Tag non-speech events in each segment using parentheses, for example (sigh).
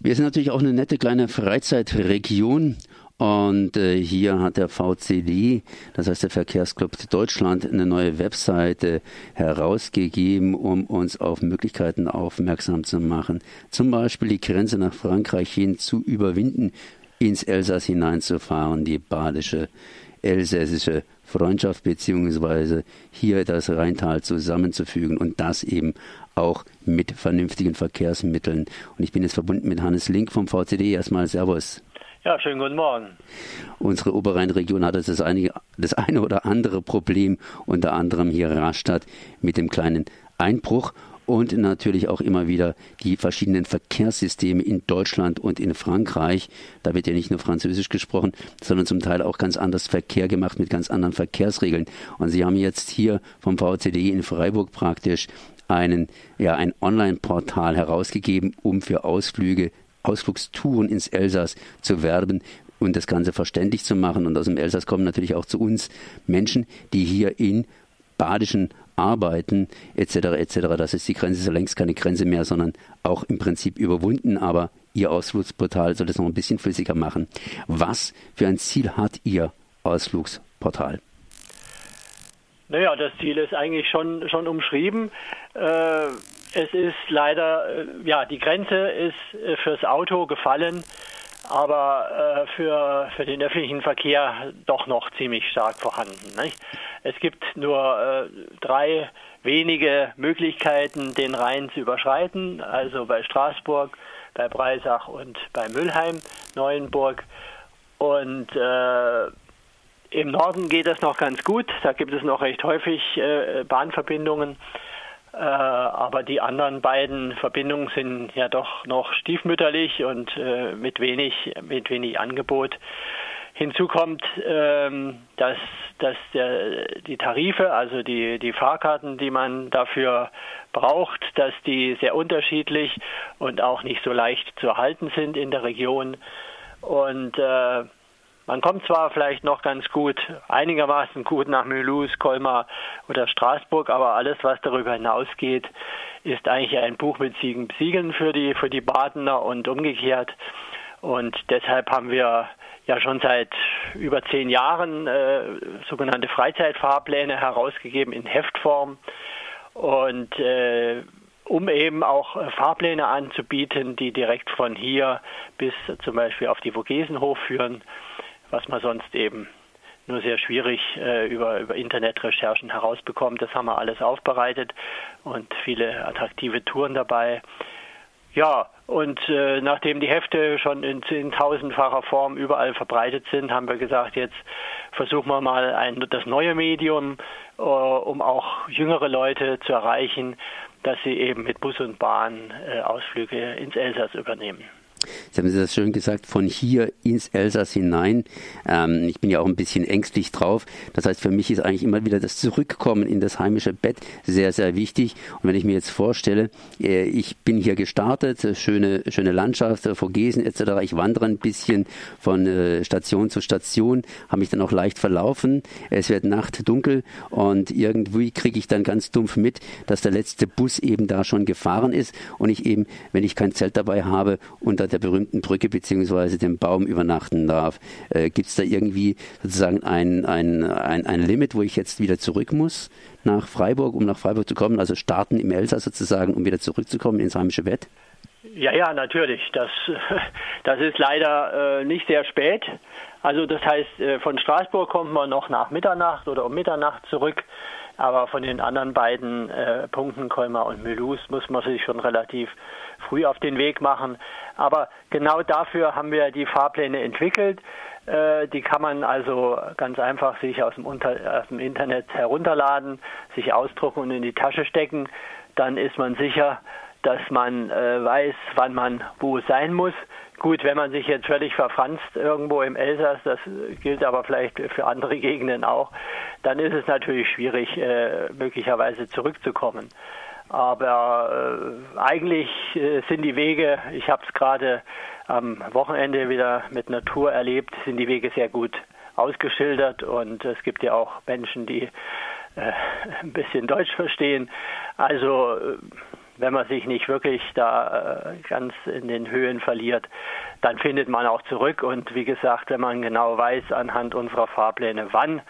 Wir sind natürlich auch eine nette kleine Freizeitregion und äh, hier hat der VCD, das heißt der Verkehrsclub Deutschland, eine neue Webseite herausgegeben, um uns auf Möglichkeiten aufmerksam zu machen. Zum Beispiel die Grenze nach Frankreich hin zu überwinden, ins Elsass hineinzufahren, die badische, elsässische Freundschaft beziehungsweise hier das Rheintal zusammenzufügen und das eben auch mit vernünftigen Verkehrsmitteln. Und ich bin jetzt verbunden mit Hannes Link vom VCD. Erstmal Servus. Ja, schönen guten Morgen. Unsere Oberrheinregion hat das, einige, das eine oder andere Problem, unter anderem hier Rastatt mit dem kleinen Einbruch und natürlich auch immer wieder die verschiedenen Verkehrssysteme in Deutschland und in Frankreich. Da wird ja nicht nur Französisch gesprochen, sondern zum Teil auch ganz anders Verkehr gemacht mit ganz anderen Verkehrsregeln. Und Sie haben jetzt hier vom VCD in Freiburg praktisch einen, ja, ein Online-Portal herausgegeben, um für Ausflüge Ausflugstouren ins Elsass zu werben und das Ganze verständlich zu machen. Und aus dem Elsass kommen natürlich auch zu uns Menschen, die hier in badischen arbeiten, etc., etc. Das ist die Grenze, ja längst keine Grenze mehr, sondern auch im Prinzip überwunden. Aber Ihr Ausflugsportal soll das noch ein bisschen flüssiger machen. Was für ein Ziel hat Ihr Ausflugsportal? Naja, das Ziel ist eigentlich schon, schon umschrieben. Äh, es ist leider, äh, ja, die Grenze ist äh, fürs Auto gefallen, aber äh, für, für den öffentlichen Verkehr doch noch ziemlich stark vorhanden. Nicht? Es gibt nur äh, drei wenige Möglichkeiten, den Rhein zu überschreiten, also bei Straßburg, bei Breisach und bei Müllheim, Neuenburg. Und äh, im Norden geht das noch ganz gut, da gibt es noch recht häufig äh, Bahnverbindungen. Äh, aber die anderen beiden Verbindungen sind ja doch noch stiefmütterlich und äh, mit wenig, mit wenig Angebot. Hinzu kommt, ähm, dass, dass der, die Tarife, also die, die Fahrkarten, die man dafür braucht, dass die sehr unterschiedlich und auch nicht so leicht zu erhalten sind in der Region. Und äh, man kommt zwar vielleicht noch ganz gut, einigermaßen gut nach Mulhouse, Colmar oder Straßburg, aber alles, was darüber hinausgeht, ist eigentlich ein Buch mit Siegen, Siegeln für die, für die Badener und umgekehrt. Und deshalb haben wir ja schon seit über zehn Jahren äh, sogenannte Freizeitfahrpläne herausgegeben in Heftform. Und äh, um eben auch Fahrpläne anzubieten, die direkt von hier bis zum Beispiel auf die Vogesenhof führen was man sonst eben nur sehr schwierig äh, über, über Internetrecherchen herausbekommt. Das haben wir alles aufbereitet und viele attraktive Touren dabei. Ja, und äh, nachdem die Hefte schon in zehntausendfacher Form überall verbreitet sind, haben wir gesagt, jetzt versuchen wir mal ein, das neue Medium, äh, um auch jüngere Leute zu erreichen, dass sie eben mit Bus und Bahn äh, Ausflüge ins Elsass übernehmen. Sie haben das schön gesagt, von hier ins Elsass hinein. Ähm, ich bin ja auch ein bisschen ängstlich drauf. Das heißt, für mich ist eigentlich immer wieder das Zurückkommen in das heimische Bett sehr, sehr wichtig. Und wenn ich mir jetzt vorstelle, äh, ich bin hier gestartet, äh, schöne, schöne Landschaft, äh, Vogesen etc. Ich wandere ein bisschen von äh, Station zu Station, habe mich dann auch leicht verlaufen. Es wird Nacht dunkel und irgendwie kriege ich dann ganz dumpf mit, dass der letzte Bus eben da schon gefahren ist und ich eben, wenn ich kein Zelt dabei habe, unter der berühmten Brücke beziehungsweise dem Baum übernachten darf. Äh, Gibt es da irgendwie sozusagen ein, ein, ein, ein Limit, wo ich jetzt wieder zurück muss nach Freiburg, um nach Freiburg zu kommen? Also starten im Elsass sozusagen, um wieder zurückzukommen ins heimische Bett? Ja, ja, natürlich. Das, (laughs) das ist leider äh, nicht sehr spät. Also das heißt, äh, von Straßburg kommt man noch nach Mitternacht oder um Mitternacht zurück. Aber von den anderen beiden äh, Punkten, Colmar und Mulhouse, muss man sich schon relativ früh auf den Weg machen. Aber genau dafür haben wir die Fahrpläne entwickelt. Äh, die kann man also ganz einfach sich aus dem, Unter aus dem Internet herunterladen, sich ausdrucken und in die Tasche stecken. Dann ist man sicher, dass man äh, weiß, wann man wo sein muss. Gut, wenn man sich jetzt völlig verfranst irgendwo im Elsass, das gilt aber vielleicht für andere (laughs) Gegenden auch, dann ist es natürlich schwierig, äh, möglicherweise zurückzukommen. Aber äh, eigentlich äh, sind die Wege, ich habe es gerade am Wochenende wieder mit Natur erlebt, sind die Wege sehr gut ausgeschildert und es gibt ja auch Menschen, die äh, (laughs) ein bisschen Deutsch verstehen. Also äh, wenn man sich nicht wirklich da äh, ganz in den Höhen verliert, dann findet man auch zurück. Und wie gesagt, wenn man genau weiß anhand unserer Fahrpläne, wann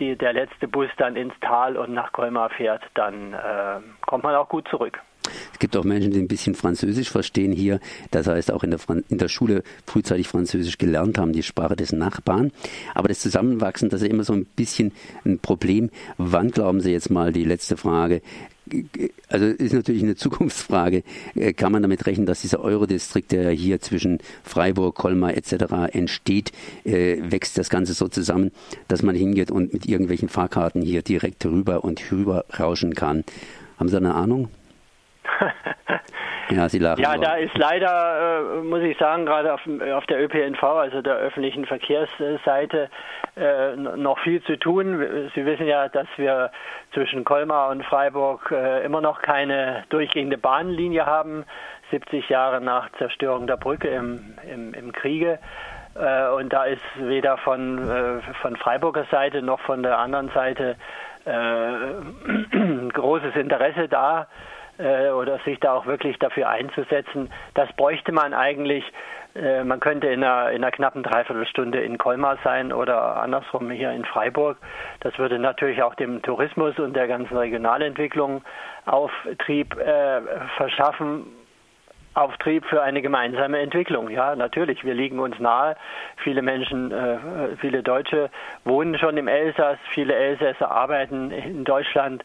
die, der letzte Bus dann ins Tal und nach Colmar fährt, dann äh, kommt man auch gut zurück. Es gibt auch Menschen, die ein bisschen Französisch verstehen hier. Das heißt, auch in der, in der Schule frühzeitig Französisch gelernt haben, die Sprache des Nachbarn. Aber das Zusammenwachsen, das ist immer so ein bisschen ein Problem. Wann glauben Sie jetzt mal die letzte Frage? Also ist natürlich eine (laughs) Zukunftsfrage. Äh, kann man damit rechnen, dass dieser Eurodistrikt, der hier zwischen Freiburg, Colmar etc. entsteht, äh, wächst das Ganze so zusammen, dass man hingeht und mit irgendwelchen Fahrkarten hier direkt rüber und rüber rauschen kann? Haben Sie eine Ahnung? (laughs) ja, Sie lachen. Ja, da ist leider, äh, muss ich sagen, gerade auf, auf, der ÖPNV, also der öffentlichen Verkehrsseite, äh, noch viel zu tun. Sie wissen ja, dass wir zwischen Colmar und Freiburg äh, immer noch keine durchgehende Bahnlinie haben, 70 Jahre nach Zerstörung der Brücke im, im, im Kriege. Äh, und da ist weder von, äh, von Freiburger Seite noch von der anderen Seite äh, (clears throat) großes Interesse da äh, oder sich da auch wirklich dafür einzusetzen. Das bräuchte man eigentlich. Äh, man könnte in einer, in einer knappen Dreiviertelstunde in Colmar sein oder andersrum hier in Freiburg. Das würde natürlich auch dem Tourismus und der ganzen Regionalentwicklung Auftrieb äh, verschaffen. Auftrieb für eine gemeinsame Entwicklung. Ja, natürlich, wir liegen uns nahe. Viele Menschen, äh, viele Deutsche wohnen schon im Elsass, viele Elsässer arbeiten in Deutschland.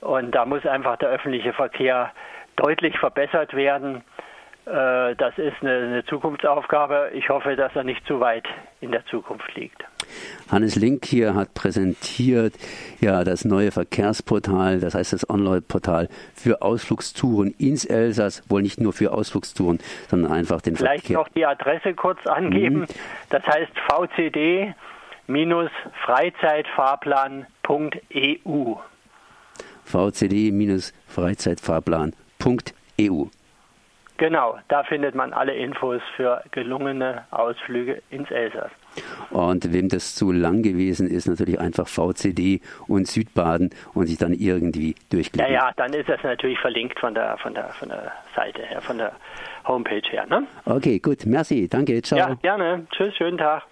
Und da muss einfach der öffentliche Verkehr deutlich verbessert werden. Äh, das ist eine, Zukunftsaufgabe. Ich hoffe, dass er nicht zu weit in der Zukunft liegt. Hannes Link hier hat präsentiert ja das neue Verkehrsportal, das heißt das Online-Portal für Ausflugstouren ins Elsass, wohl nicht nur für Ausflugstouren, sondern einfach den Vielleicht Verkehr. noch die Adresse kurz angeben. Mhm. Das heißt vcd-freizeitfahrplan.eu vcd-freizeitfahrplan.eu. Genau, da findet man alle Infos für gelungene Ausflüge ins Elsass. Und wem das zu lang gewesen ist, natürlich einfach VCD und Südbaden und sich dann irgendwie durchklicken. Ja, ja, dann ist das natürlich verlinkt von der, von der, von der Seite her, von der Homepage her. Ne? Okay, gut, merci, danke, ciao. Ja, gerne. Tschüss, schönen Tag.